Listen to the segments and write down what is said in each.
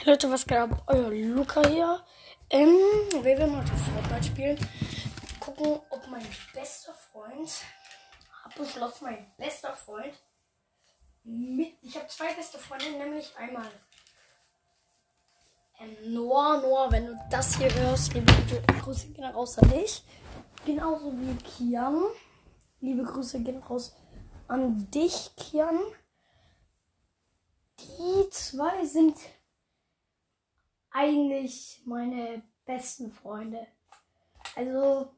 Leute, was geht ab? Euer Luca hier. Ähm, wir werden heute Fortnite spielen. Gucken, ob mein bester Freund, hab beschlossen, mein bester Freund, mit, ich habe zwei beste Freunde, nämlich einmal ähm, Noah. Noah, wenn du das hier hörst, liebe Grüße gehen raus an dich. Genauso wie Kian. Liebe Grüße gehen raus an dich, Kian. Die zwei sind eigentlich meine besten Freunde. Also,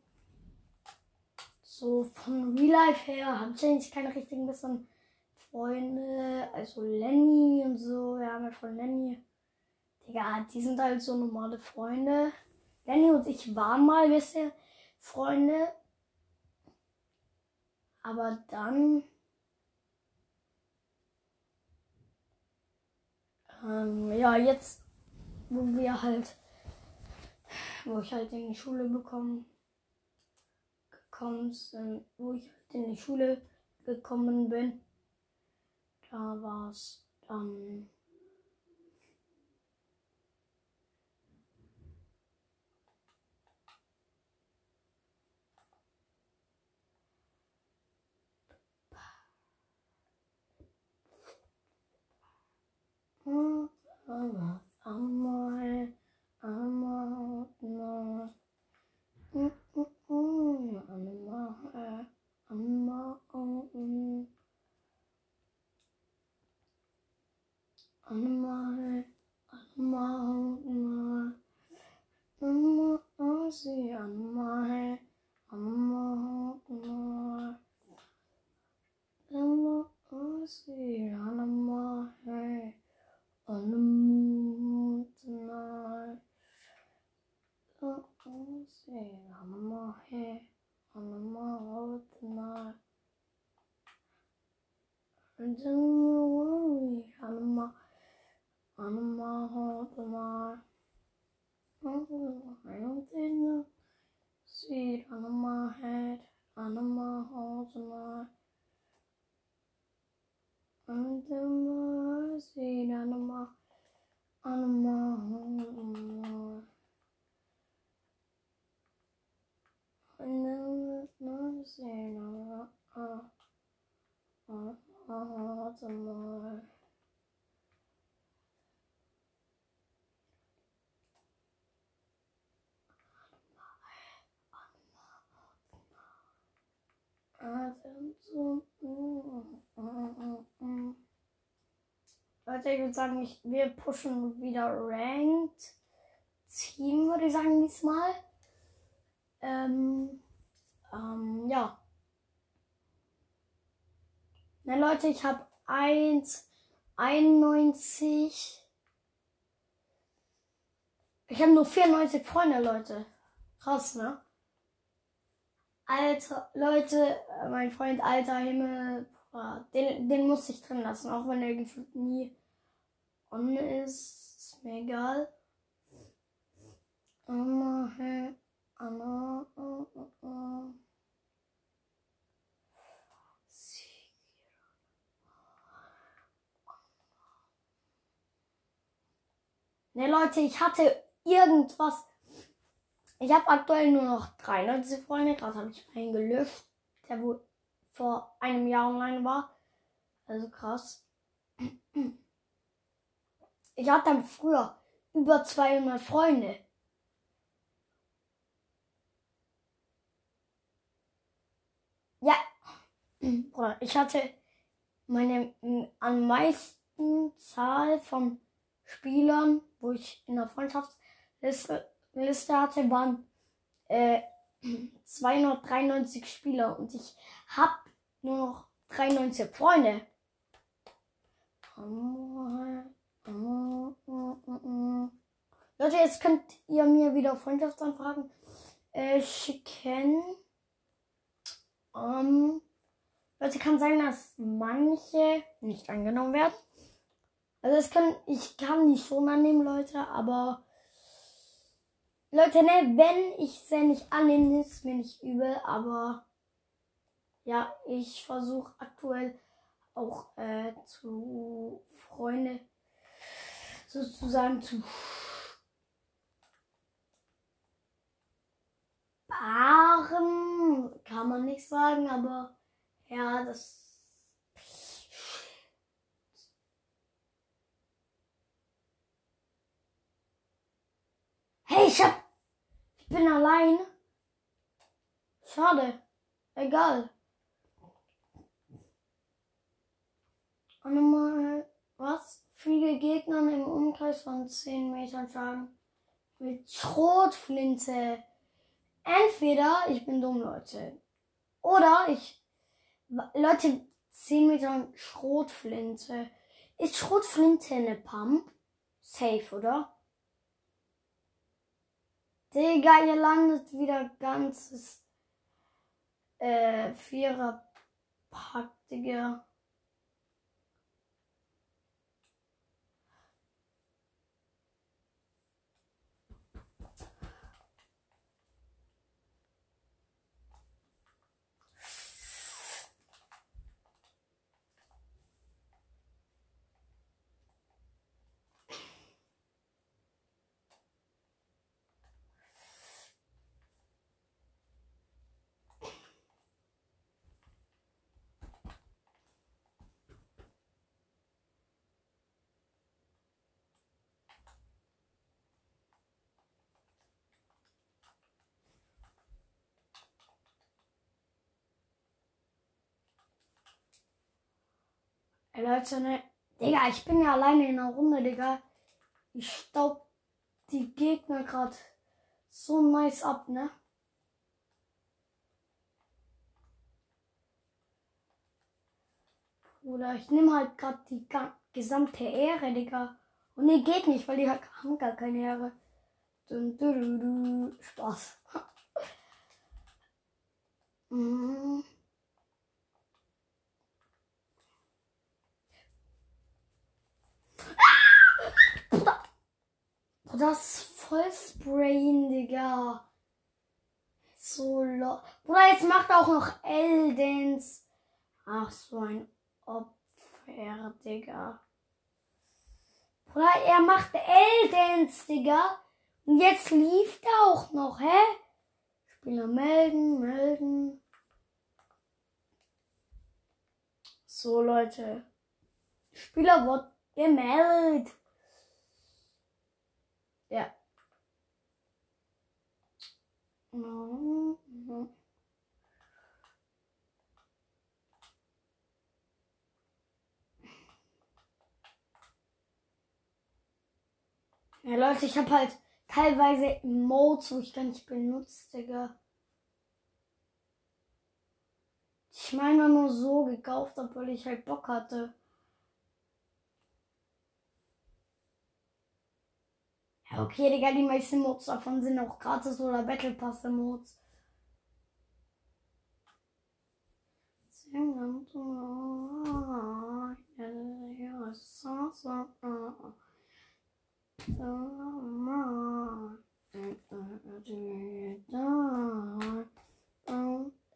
so von Real Life her habe ich eigentlich keine richtigen besten Freunde. Also Lenny und so, wir haben ja von Lenny. Digga, die sind halt so normale Freunde. Lenny und ich waren mal bisschen Freunde. Aber dann. Ähm, ja, jetzt wo wir halt, wo ich halt in die Schule bekommen, gekommen sind, wo ich halt in die Schule gekommen bin, da war es dann Einmal, einmal, einmal. Mm, mm, mm. Einmal, einmal, mm. Einmal, einmal, einmal. Einmal, sie, einmal, einmal, einmal. Einmal, sie, einmal, hey. On the moon tonight. Oh, oh, say, I'm my head, on my heart tonight. And then we worry, on my, on my heart tonight. Oh, I don't think see on my head, on my heart tonight. And then I see on my, on my heart. And then I see on my, uh, on my heart tonight. Leute, ich würde sagen, ich, wir pushen wieder Ranked Team, würde ich sagen, diesmal. Ähm, ähm, ja. Na Leute, ich habe 1, 91. Ich habe nur 94 Freunde, Leute. Krass, ne? Alter, Leute, äh, mein Freund Alter Himmel, den, den muss ich drin lassen, auch wenn er nie on ist. Ist mir egal. Ne, Leute, ich hatte irgendwas ich habe aktuell nur noch 93 Freunde. Gerade habe ich einen gelöscht, der wohl vor einem Jahr online war. Also krass. Ich hatte dann früher über 200 Freunde. Ja, ich hatte meine am meisten Zahl von Spielern, wo ich in der Freundschaftsliste Liste hatte, waren äh, 293 Spieler und ich habe nur noch 93 Freunde. Leute, jetzt könnt ihr mir wieder Freundschaftsanfragen äh, schicken. Ähm, Leute, kann sein, dass manche nicht angenommen werden. Also es kann, ich kann die schon annehmen, Leute, aber Leute, ne, wenn ich sie nicht annehme, ist mir nicht übel, aber ja, ich versuche aktuell auch äh, zu Freunde sozusagen zu sparen, kann man nicht sagen, aber ja, das. Hey, ich hab. Ich bin allein. Schade. Egal. Und nochmal, was? Viele Gegner im Umkreis von 10 Metern schlagen. Mit Schrotflinte. Entweder ich bin dumm, Leute. Oder ich. Leute, 10 Meter Schrotflinte. Ist Schrotflinte eine Pump? Safe, oder? Digga, ihr landet wieder ganzes äh, Vierer-Pack, Digga. Leute, ne? Digga, ich bin ja alleine in der Runde, Digga. Ich staub die Gegner gerade so nice ab, ne? Oder ich nehme halt gerade die gesamte Ehre, Digga. Und ne, geht nicht, weil die haben gar keine Ehre. Dun, du, du, du. Spaß. mm. Das Vollsprayen, Digga. So lo Bruder, jetzt macht auch noch Eldens. Ach, so ein Opfer, Digga. Bruder, er macht Eldens, Digga. Und jetzt lief er auch noch, hä? Spieler melden, melden. So, Leute. Spieler wird gemeldet. Ja. Ja, Leute, ich habe halt teilweise Modes, wo ich gar nicht benutze, Digga. Ich meine nur so gekauft, obwohl ich halt Bock hatte. Okay, Digga, die meisten Mods davon sind auch gratis oder Battle Pass Mods.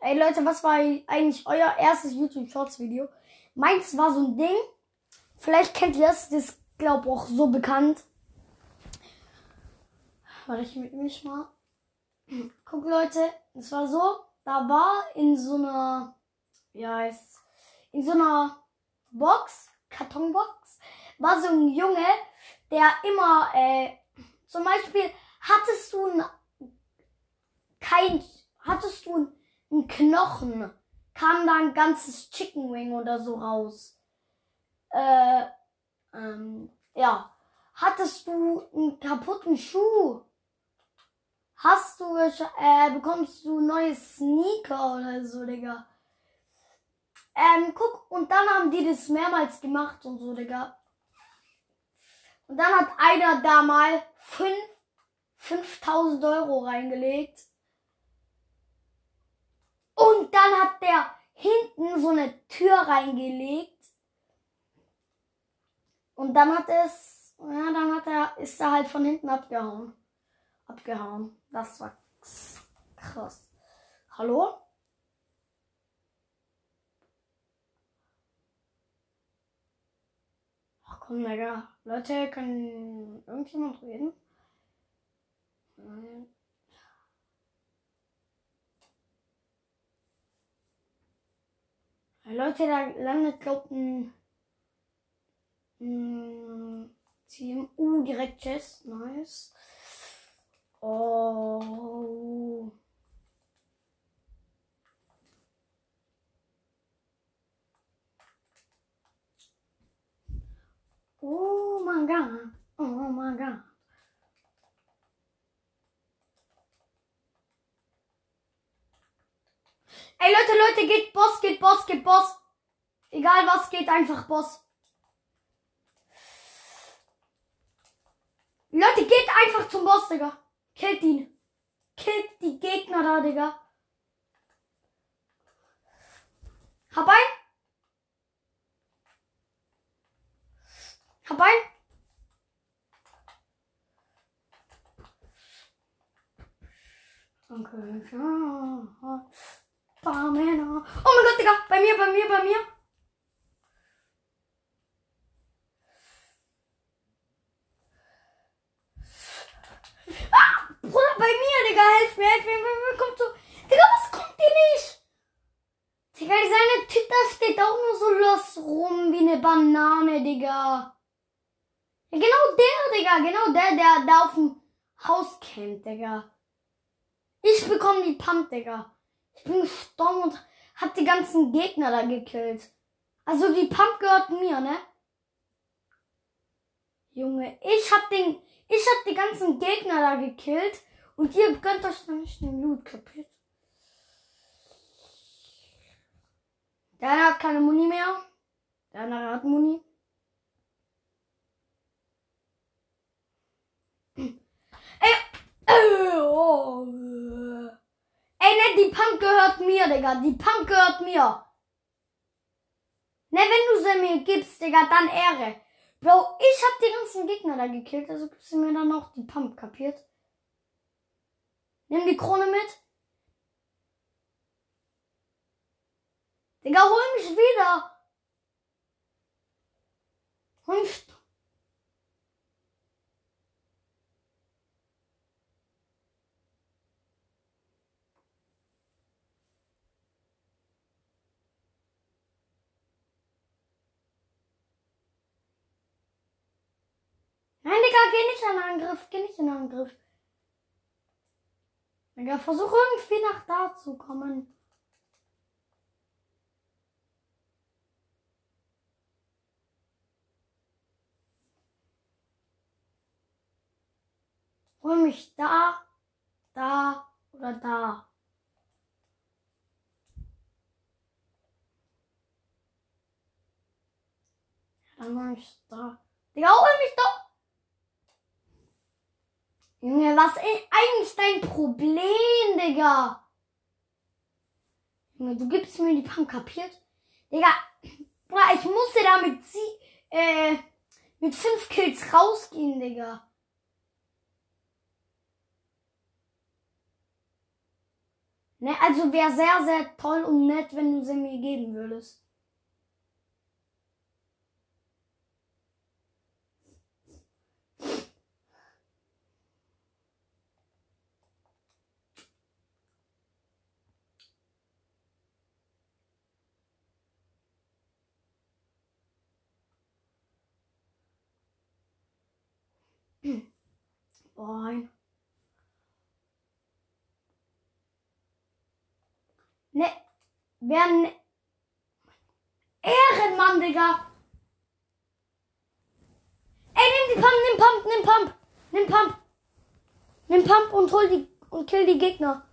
Ey Leute, was war eigentlich euer erstes YouTube Shorts Video? Meins war so ein Ding. Vielleicht kennt ihr das ist glaub auch so bekannt. Warte, ich mit mich mal. Guck, Leute, es war so, da war in so einer, ja, heißt in so einer Box, Kartonbox, war so ein Junge, der immer, äh, zum Beispiel, hattest du ein, kein, hattest du ein Knochen, kam da ein ganzes Chicken Wing oder so raus. Äh, ähm, ja. Hattest du einen kaputten Schuh, Hast du, äh, bekommst du neue Sneaker oder so, Digga. Ähm, guck, und dann haben die das mehrmals gemacht und so, Digga. Und dann hat einer da mal 5, 5000 Euro reingelegt. Und dann hat der hinten so eine Tür reingelegt. Und dann hat es, ja, dann hat er, ist er halt von hinten abgehauen. Abgehauen. Das war krass. Hallo? Ach Komm, Digga. Leute, kann irgendjemand reden? Nein. Leute, da landet, glaubt ein, ein Team. Uh, direkt Chess. Nice. Oh. Oh mein Gott. Oh mein Gott. Ey Leute, Leute, geht Boss, geht Boss, geht Boss. Egal was, geht einfach Boss. Leute, geht einfach zum Boss, Digga. Killt ihn. Killt die Gegner da, Digga. Hab ein. Hab ein. Danke. Barmänner. Oh mein Gott, Digga. Bei mir, bei mir, bei mir. Ah, bei mir, Digga. Helf mir, helf mir. mir kommt so. Digga, was kommt dir nicht? Digga, Typ, da steht auch nur so los rum wie eine Banane, Digga. Ja, genau der, Digga. Genau der, der da auf dem Haus kennt, Digga. Ich bekomme die Pump, Digga. Ich bin gestorben und hab die ganzen Gegner da gekillt. Also die Pump gehört mir, ne? Junge, ich hab den, ich hab die ganzen Gegner da gekillt und ihr gönnt euch noch nicht den Loot, kapiert? Der eine hat keine Muni mehr. Der andere hat Muni. Ey, äh, oh. Ey, ne, die Pump gehört mir, Digga. Die Pump gehört mir. Ne, wenn du sie mir gibst, Digga, dann Ehre. Bro, ich hab die ganzen Gegner da gekillt, also gibst du mir dann auch die Pump, kapiert? Nimm die Krone mit. Digga, hol mich wieder. Hol mich. Nein, Digga, geh nicht in Angriff. Geh nicht in Angriff. Digga, versuch irgendwie nach da zu kommen. Hol mich da, da oder da. Dann mach ich da. Digga, hol mich doch! Junge, was ist eigentlich dein Problem, Digga? Junge, du gibst mir die Pump, kapiert? Digga, boah, ich musste da mit sie, äh, mit fünf Kills rausgehen, Digga. Ne, also wäre sehr, sehr toll und nett, wenn du sie mir geben würdest. Boah. Ne, wer ne Ehrenmann, Digga. Ey, nimm die Pump, nimm Pump, nimm Pump. Nimm Pump. Nimm Pump und hol die und kill die Gegner.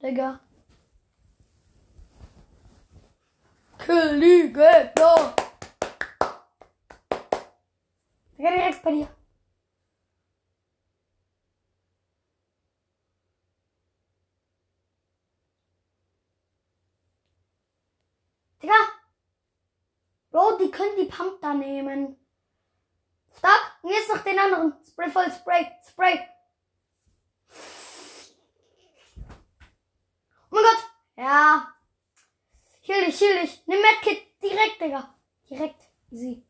Digga. Kill die Gegner. Digga, direkt bei dir. Digga. Bro, die können die Pump da nehmen. Stop. Und jetzt noch den anderen. Spray voll, Spray, Spray. Oh mein Gott. Ja. Heal dich, heal dich. Nimm Medkit direkt, Digga. Direkt. Easy.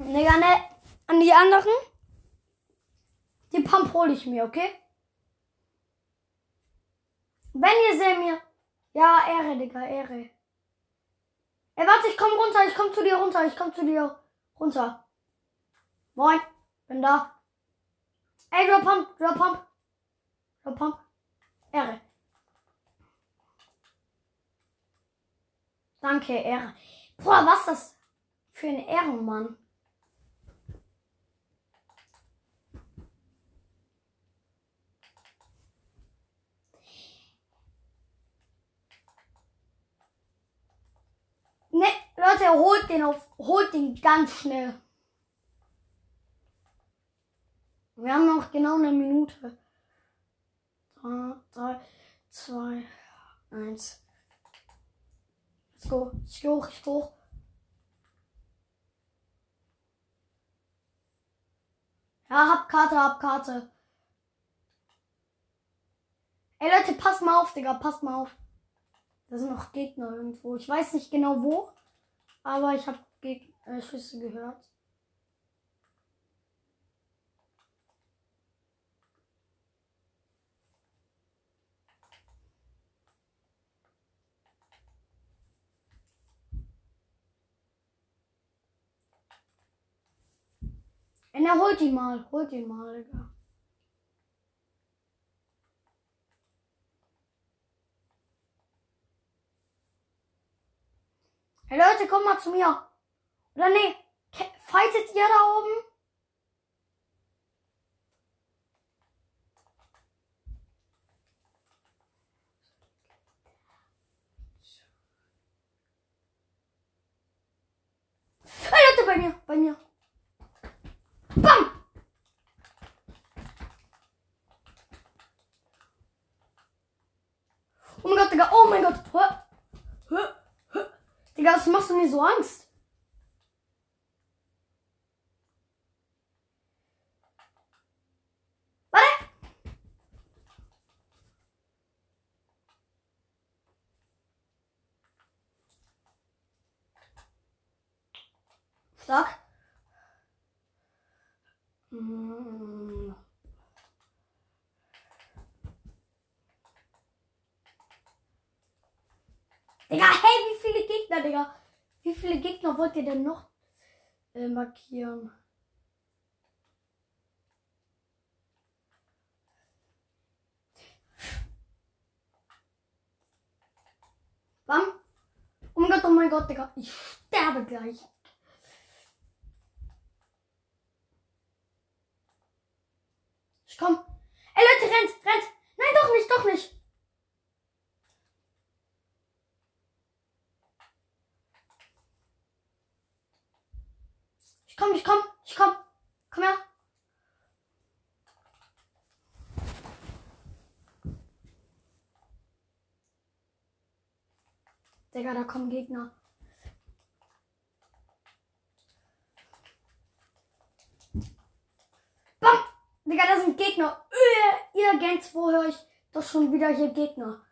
Digga, ne, an die anderen. Die Pump hole ich mir, okay? Wenn ihr seht mir. Ja, Ehre, Digga, Ehre. Ey, warte, ich komm runter, ich komm zu dir runter, ich komm zu dir runter. Moin, bin da. Ey, Drop Pump, Drop Pump. Drop Pump. Ehre. Danke, Ehre. Boah, was ist das für ein Ehrenmann? Ne, Leute, holt den auf, holt den ganz schnell. Wir haben noch genau eine Minute. Drei, drei, zwei, eins. Let's go. Ich geh hoch, ich geh hoch. Ja, hab Karte, hab Karte. Ey Leute, passt mal auf, Digga, passt mal auf. Da sind noch Gegner irgendwo. Ich weiß nicht genau wo, aber ich habe äh, Schüsse gehört. Und er holt ihn mal, holt ihn mal, Digga. Hey Leute, kommt mal zu mir. Oder nee, fightet ihr da oben? Hey Leute, bei mir, bei mir. Mir so Angst? Warte! Stark. Mm. Digga, hey, wie viele Gegner, Digga? Wie viele Gegner wollt ihr denn noch äh, markieren? Bam. Oh mein Gott, oh mein Gott, Digga. Ich sterbe gleich. Ich komm. Ey, Leute, rennt, rennt. Nein, doch nicht, doch nicht. Komm, ich komm, ich komm. Komm her. Digga, da kommen Gegner. Bam! Digga, da sind Gegner. Äh, ihr Gens, wo höre ich doch schon wieder hier Gegner?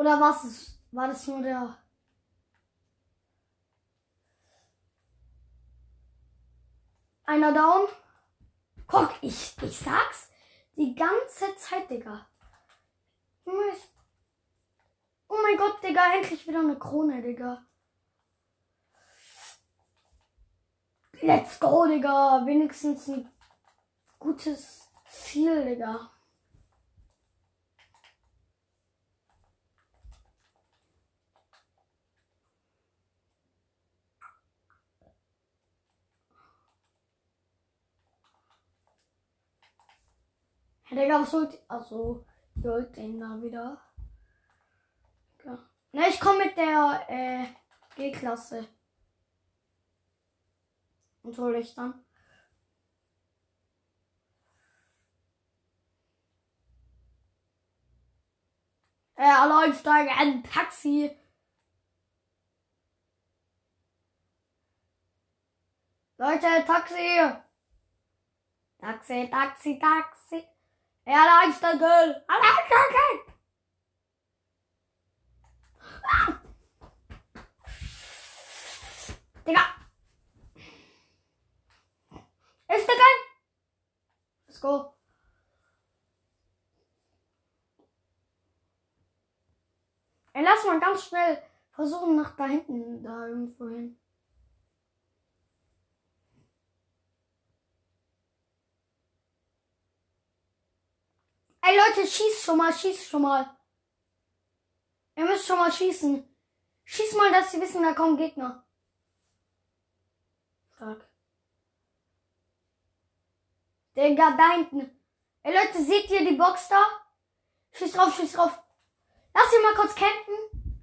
Oder was ist, war das nur der? Einer down. Guck, ich, ich sag's die ganze Zeit, Digga. Oh mein Gott, Digga, endlich wieder eine Krone, Digga. Let's go, Digga. Wenigstens ein gutes Ziel, Digga. Digga, was holt Also, holt den da wieder. Ja. Ne, ich komme mit der äh, G-Klasse. Und hole ich dann. Äh, alle steigen ein Taxi. Leute, Taxi! Taxi, Taxi, Taxi. Er ist der Girl. Ah! Digga. Ist der Girl? Let's go. Ey, lass mal ganz schnell versuchen, nach da hinten da irgendwo hin. Ey Leute, schießt schon mal, schießt schon mal. Ihr müsst schon mal schießen. Schieß mal, dass sie wissen, da kommen Gegner. Fuck. Digga, da hinten. Ey Leute, seht ihr die Box da? Schieß drauf, schieß drauf. Lass sie mal kurz campen.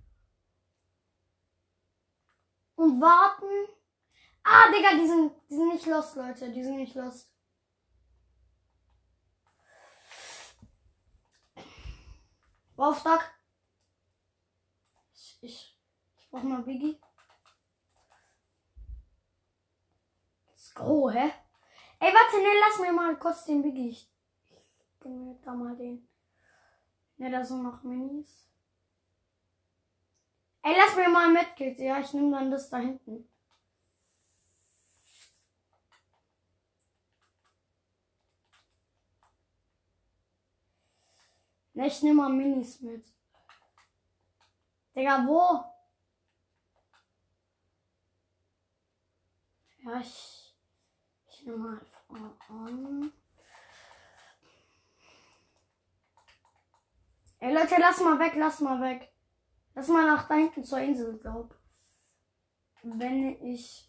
Und warten. Ah, Digga, die sind, die sind nicht lost, Leute. Die sind nicht lost. Wow. Ich, ich, ich brauch mal Biggie. Let's go, hä? Ey, warte, ne, lass mir mal kurz den Biggie. Ich, ich gebe mir da mal den. Ne, da sind noch Minis. Ey, lass mir mal mit, Ja, ich nehme dann das da hinten. Ne, ich nehme mal Minis mit. Digga, wo? Ja, ich. Ich nehme mal an. Ey Leute, lass mal weg, lass mal weg. Lass mal nach da hinten zur Insel, glaub. Wenn ich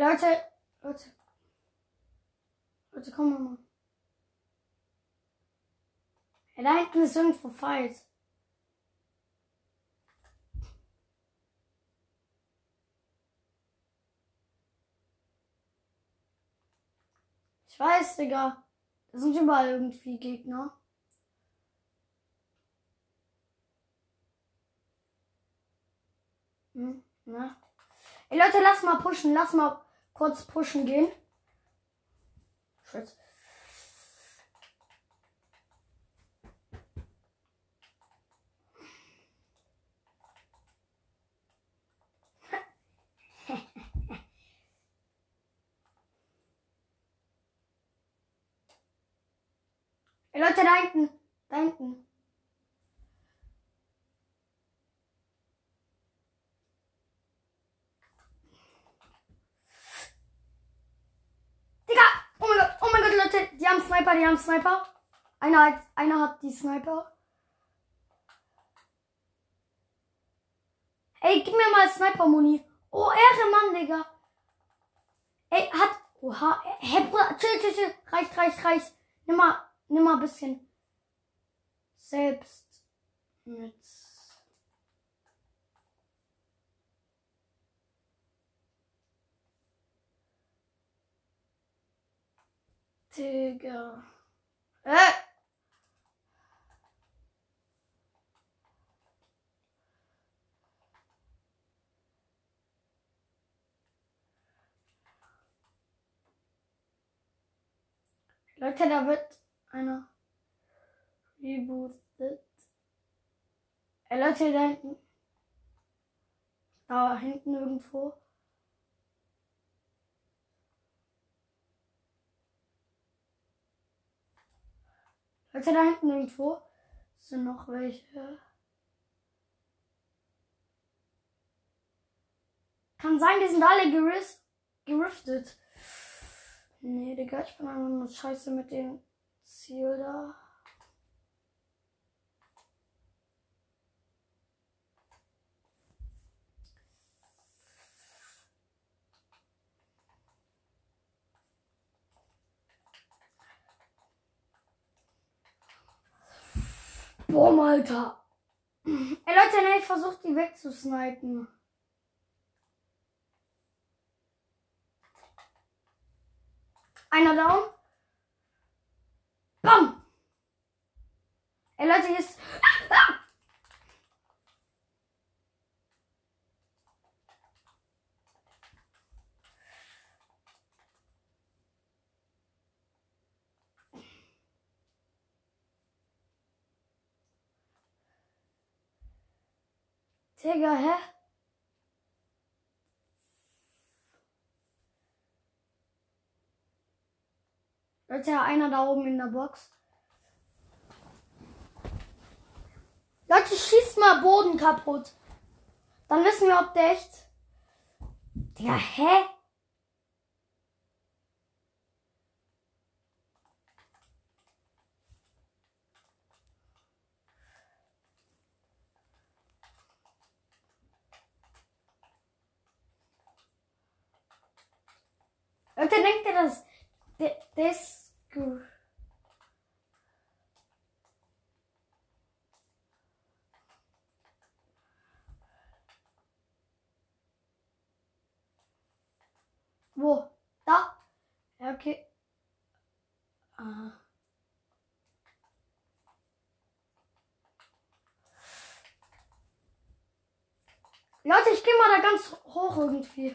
Leute, Leute. Leute, komm mal. Ja, da hinten ist irgendwo Fight. Ich weiß, Digga. Da sind überall irgendwie Gegner. Hm, na? Ey Leute, lass mal pushen, lass mal kurz pushen gehen. Ey Leute, da hinten, da hinten. haben Sniper, die haben Sniper. Einer, hat, einer hat die Sniper. Ey, gib mir mal Sniper-Muni. Oh, Ehre, Mann, Digga. Ey, hat. Oha. Hey, chill, chill, chill. Reicht, reicht, reicht. Nimm mal, nimm mal ein bisschen. Selbst. Mit. Digga. Äh! Leute, da wird einer rebootet. Äh, Leute, da hinten. Da hinten irgendwo. Leute, da hinten irgendwo sind noch welche. Kann sein, die sind alle geris geriftet. Nee, Digga, ich bin einfach nur scheiße mit dem Ziel da. Boah, Alter. Ey, Leute, ne, ich versuche die wegzusnipen. Einer down. Bam! Ey, Leute, hier ist... Digga, hä? Leute, einer da oben in der Box. Leute, schießt mal Boden kaputt. Dann wissen wir, ob der echt. Digga, hä? Leute, denkt ihr, dass der, der ist gut? Wo? Da? Ja, okay. Aha. Leute, ich gehe mal da ganz hoch irgendwie.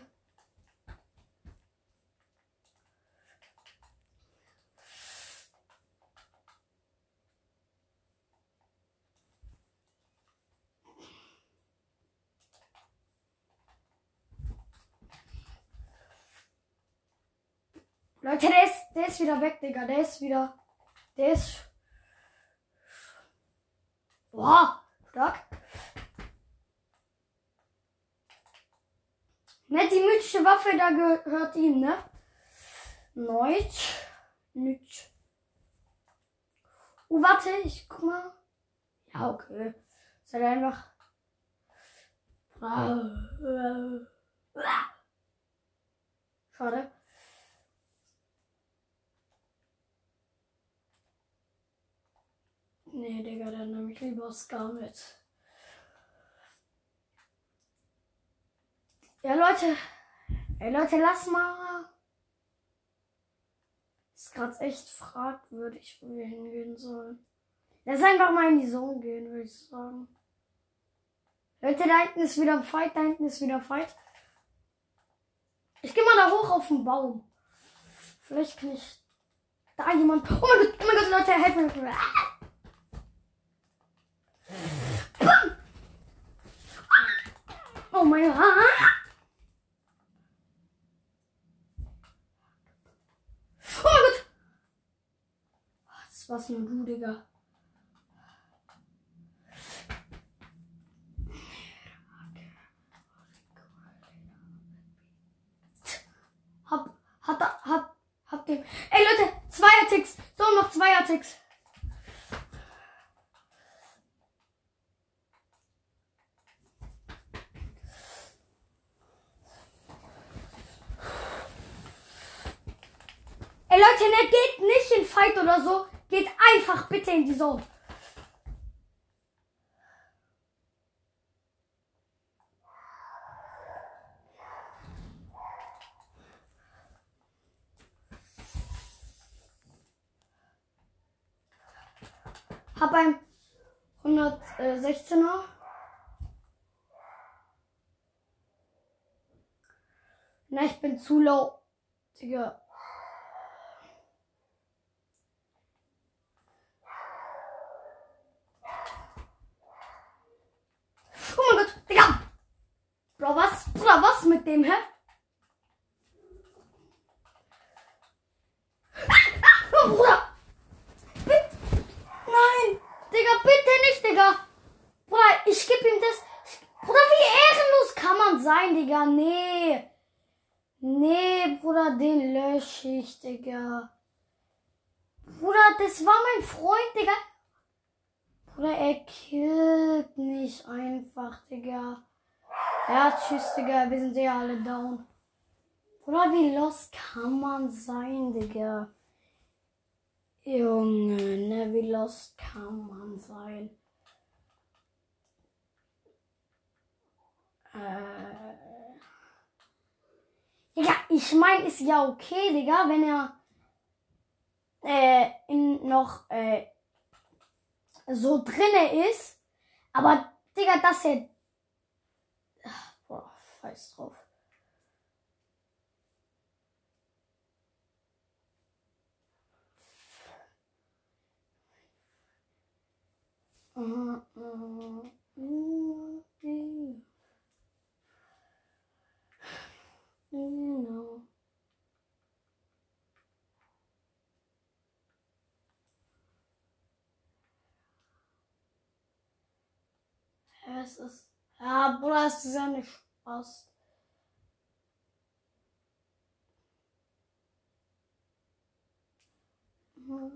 Leute, der ist, der ist wieder weg, Digga. Der ist wieder. Der ist. Boah, stark. Ne, die mythische Waffe, da gehört ihm, ne? Neut. Nüt. Oh, warte, ich guck mal. Ja, okay. Ist halt einfach. Schade. Nee, Digga, dann nehme ich lieber Scar mit. Ja, Leute. Ey, Leute, lass mal. Ist gerade echt fragwürdig, wo wir hingehen sollen. Lass einfach mal in die Zone gehen, würde ich sagen. Leute, da hinten ist wieder ein Fight, da hinten ist wieder ein Fight. Ich gehe mal da hoch auf den Baum. Vielleicht kann ich da jemand. Oh mein Gott, oh mein Gott, Leute, helfen mir. Ah! Oh mein Gott. Oh mein Gott. Das war's nur du, Digga. Hab, hat, hab, hab den. Ey Leute, Zweier-Ticks. So, noch Zweier-Ticks. Ey Leute, ne, geht nicht in Fight oder so. Geht einfach bitte in die Zone. Hab ein 116er. Na, ich bin zu low. Digga. Oh mein Gott, Digga! Bro, was? Bruder, was mit dem? Ah, oh, Bruder! Bitte! Nein! Digga, bitte nicht, Digga! Bruder, ich geb ihm das. Bruder, wie ehrenlos kann man sein, Digga? Nee. Nee, Bruder, den lösche ich, Digga. Bruder, das war mein Freund, Digga. Bruder, er killt mich einfach, Digga. Ja, tschüss, Digga. Wir sind ja alle down. Bruder, wie lost kann man sein, Digga? Junge, ne, wie lost kann man sein? Äh. Digga, ich mein, ist ja okay, Digga, wenn er äh, in noch äh, so drinne ist. Aber, Digga, dass er scheiß drauf. Es ist. Ah, Bruder, ist dieser nicht Uh, uh,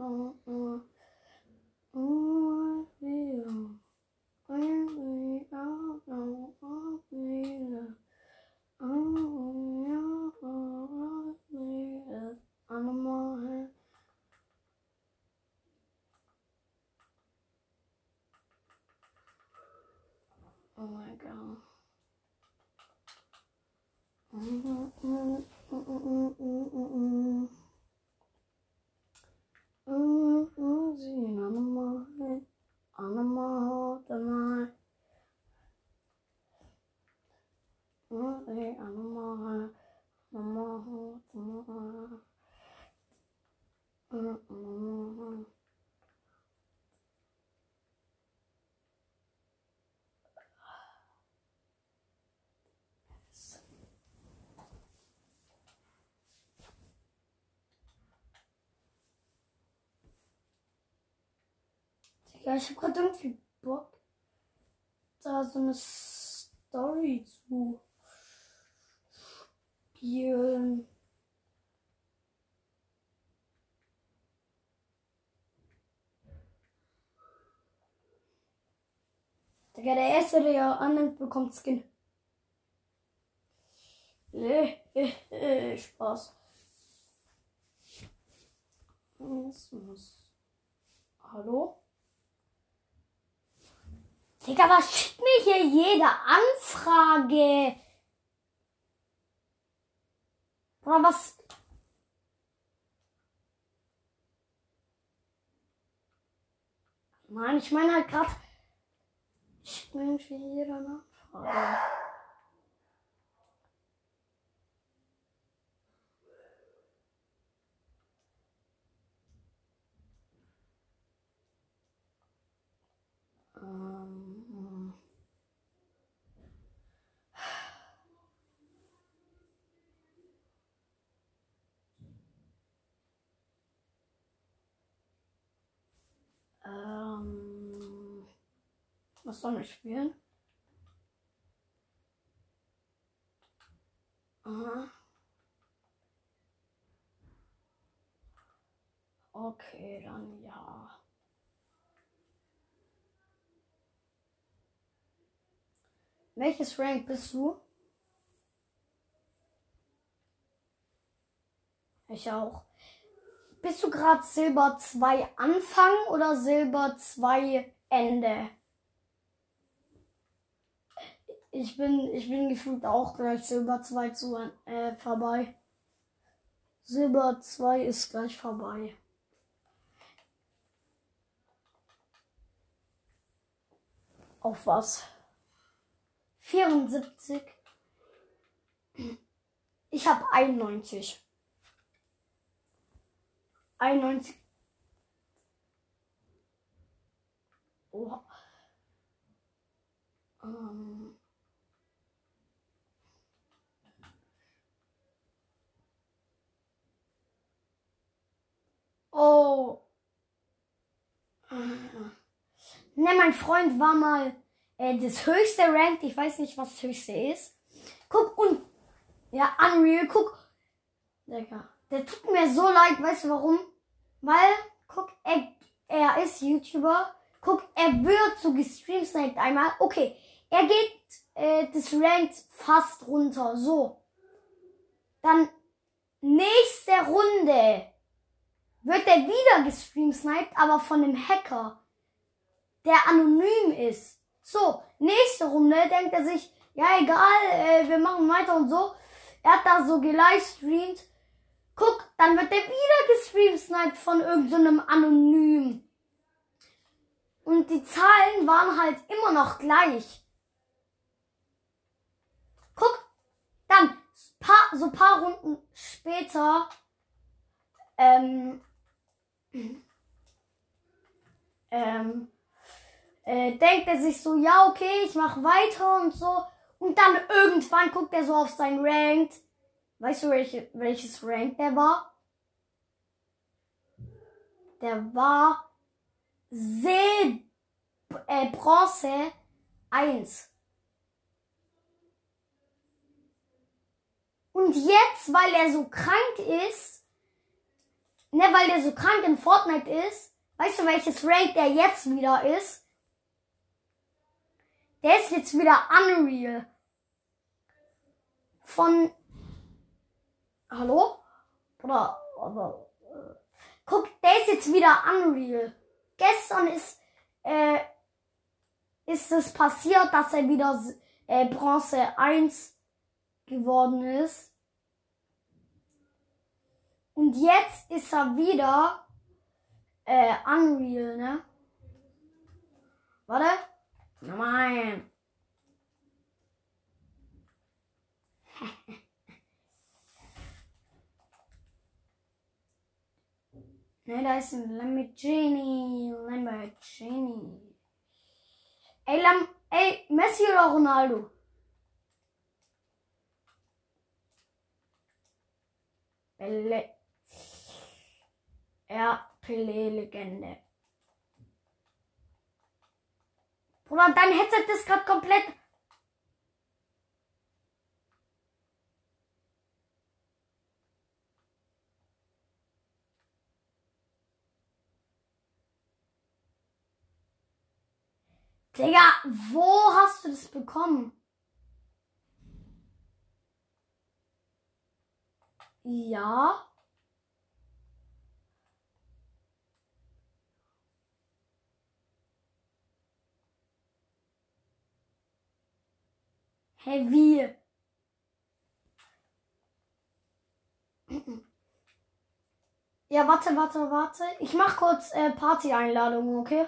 uh, uh. Ja, es ist. Ja, Bruder, es ist ja nicht Spaß. Oh Oh my god. Mm-mm-mm-mm-mm-mm-mm. Ja, ich habe gerade irgendwie Bock, da so eine Story zu spielen. Digga, der erste, der ja annimmt, bekommt Skin. Äh, äh, äh, Spaß. Hallo? Digga, was schickt mir hier jede Anfrage? Oder was? Nein, ich meine halt gerade. Schickt mir irgendwie eine Anfrage. Ähm. Ähm, was soll ich spielen? Aha. Okay, dann ja. Welches Rank bist du? Ich auch. Bist du gerade Silber 2 Anfang oder Silber 2 Ende? Ich bin, ich bin gefühlt auch gleich Silber 2 zu, äh, vorbei. Silber 2 ist gleich vorbei. Auf was? 74. Ich habe 91. 91. Oha. Ähm. Oh. Ne, mein Freund war mal äh, das höchste Ranked. Ich weiß nicht, was das höchste ist. Guck und ja, Unreal, guck. Digga. Der tut mir so leid, weißt du warum? Weil, guck, er, er ist YouTuber. Guck, er wird so gestreamt einmal. Okay, er geht äh, das Ranked fast runter. So. Dann nächste Runde wird er wieder gestreamsniped, aber von einem Hacker, der anonym ist. So, nächste Runde denkt er sich, ja egal, äh, wir machen weiter und so. Er hat da so gelivestreamt Guck, dann wird der wieder gestreamsniped von irgendeinem so Anonym. Und die Zahlen waren halt immer noch gleich. Guck, dann paar, so paar Runden später ähm, ähm, äh, denkt er sich so, ja okay, ich mach weiter und so. Und dann irgendwann guckt er so auf sein Ranked Weißt du, welche, welches Rank der war? Der war Silb äh, Bronze 1. Und jetzt, weil er so krank ist, ne, weil der so krank in Fortnite ist, weißt du, welches Rank der jetzt wieder ist? Der ist jetzt wieder Unreal. Von. Hallo? Oder. Aber. Äh, guck, der ist jetzt wieder Unreal. Gestern ist. Äh, ist es passiert, dass er wieder äh, Bronze 1 geworden ist. Und jetzt ist er wieder äh, Unreal, ne? Warte. Nein. Ne, da ist ein Lamborghini. Lamborghini. Ey, Lam ey, Messi oder Ronaldo? Pelle. Ja, Pele-Legende. Bruder, dein Headset ist gerade komplett. Digga, wo hast du das bekommen? Ja. Hä, wie? Ja, warte, warte, warte. Ich mach kurz äh, Party-Einladungen, okay?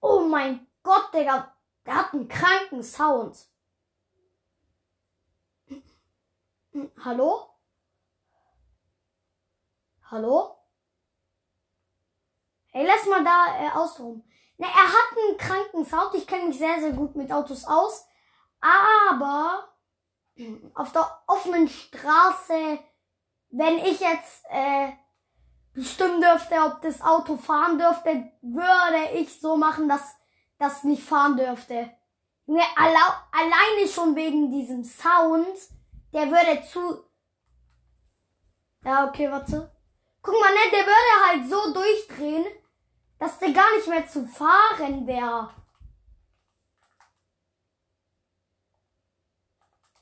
Oh mein Gott, Digga. Der hat einen kranken Sound. Hallo? Hallo? Hey, lass mal da äh, ausruhen. Ne, er hat einen kranken Sound. Ich kenne mich sehr, sehr gut mit Autos aus. Aber auf der offenen Straße, wenn ich jetzt äh, bestimmen dürfte, ob das Auto fahren dürfte, würde ich so machen, dass das nicht fahren dürfte. Junge, alleine schon wegen diesem Sound, der würde zu. Ja, okay, warte. Guck mal, ne, der würde halt so durchdrehen, dass der gar nicht mehr zu fahren wäre.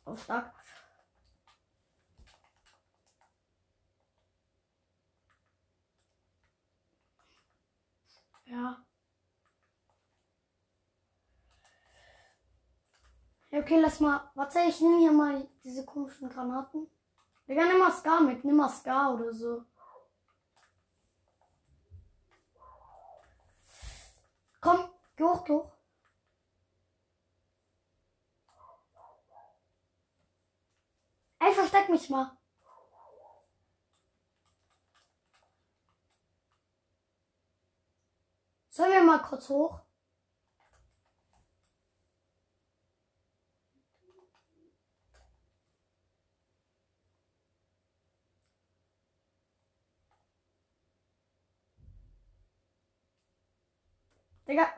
Oh, stark. Ja. Okay, lass mal. Warte, ich nehme hier mal diese komischen Granaten. Digga, nimm mal Scar mit. Nimm mal Scar oder so. Komm, geh hoch, geh hoch. Ey, versteck mich mal. Sollen wir mal kurz hoch? Digga.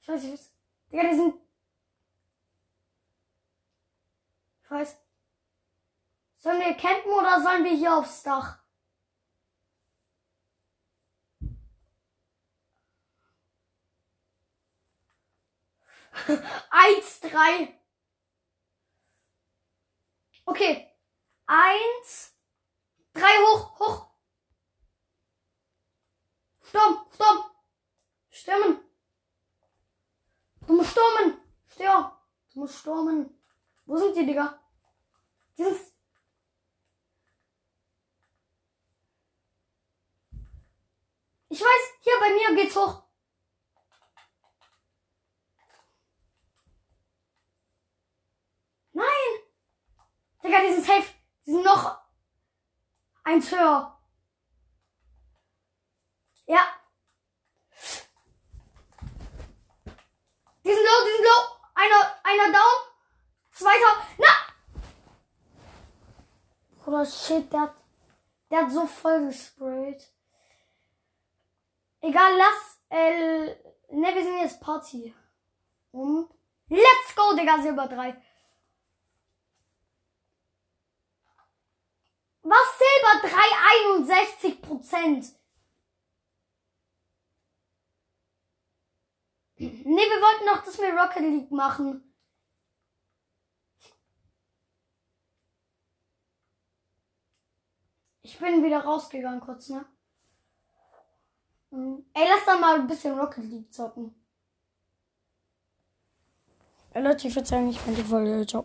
Ich weiß, ich weiß. Digga, die sind. Ich weiß. Sollen wir campen oder sollen wir hier aufs Dach? Eins, drei. Okay. Eins, drei, hoch, hoch. Sturm, Sturm. Stürmen. Du musst stürmen. Stör. Du musst stürmen. Wo sind die, Digga? Die sind... Ich weiß, hier bei mir geht's hoch. Digga, die sind safe. Die sind noch eins höher. Ja. Die sind low, die sind low. Einer, einer down. Zweiter. Na! Oder shit, der hat, der hat so voll gesprayt. Egal, lass, äh, ne, wir sind jetzt Party. Und let's go, Digga, Silber 3. Was Silber 3? 61 Prozent. Ne, wir wollten noch das mit Rocket League machen. Ich bin wieder rausgegangen kurz, ne? Mhm. Ey, lass da mal ein bisschen Rocket League zocken. Ey, Leute, ich würde sagen, ich bin die Folge. Ciao.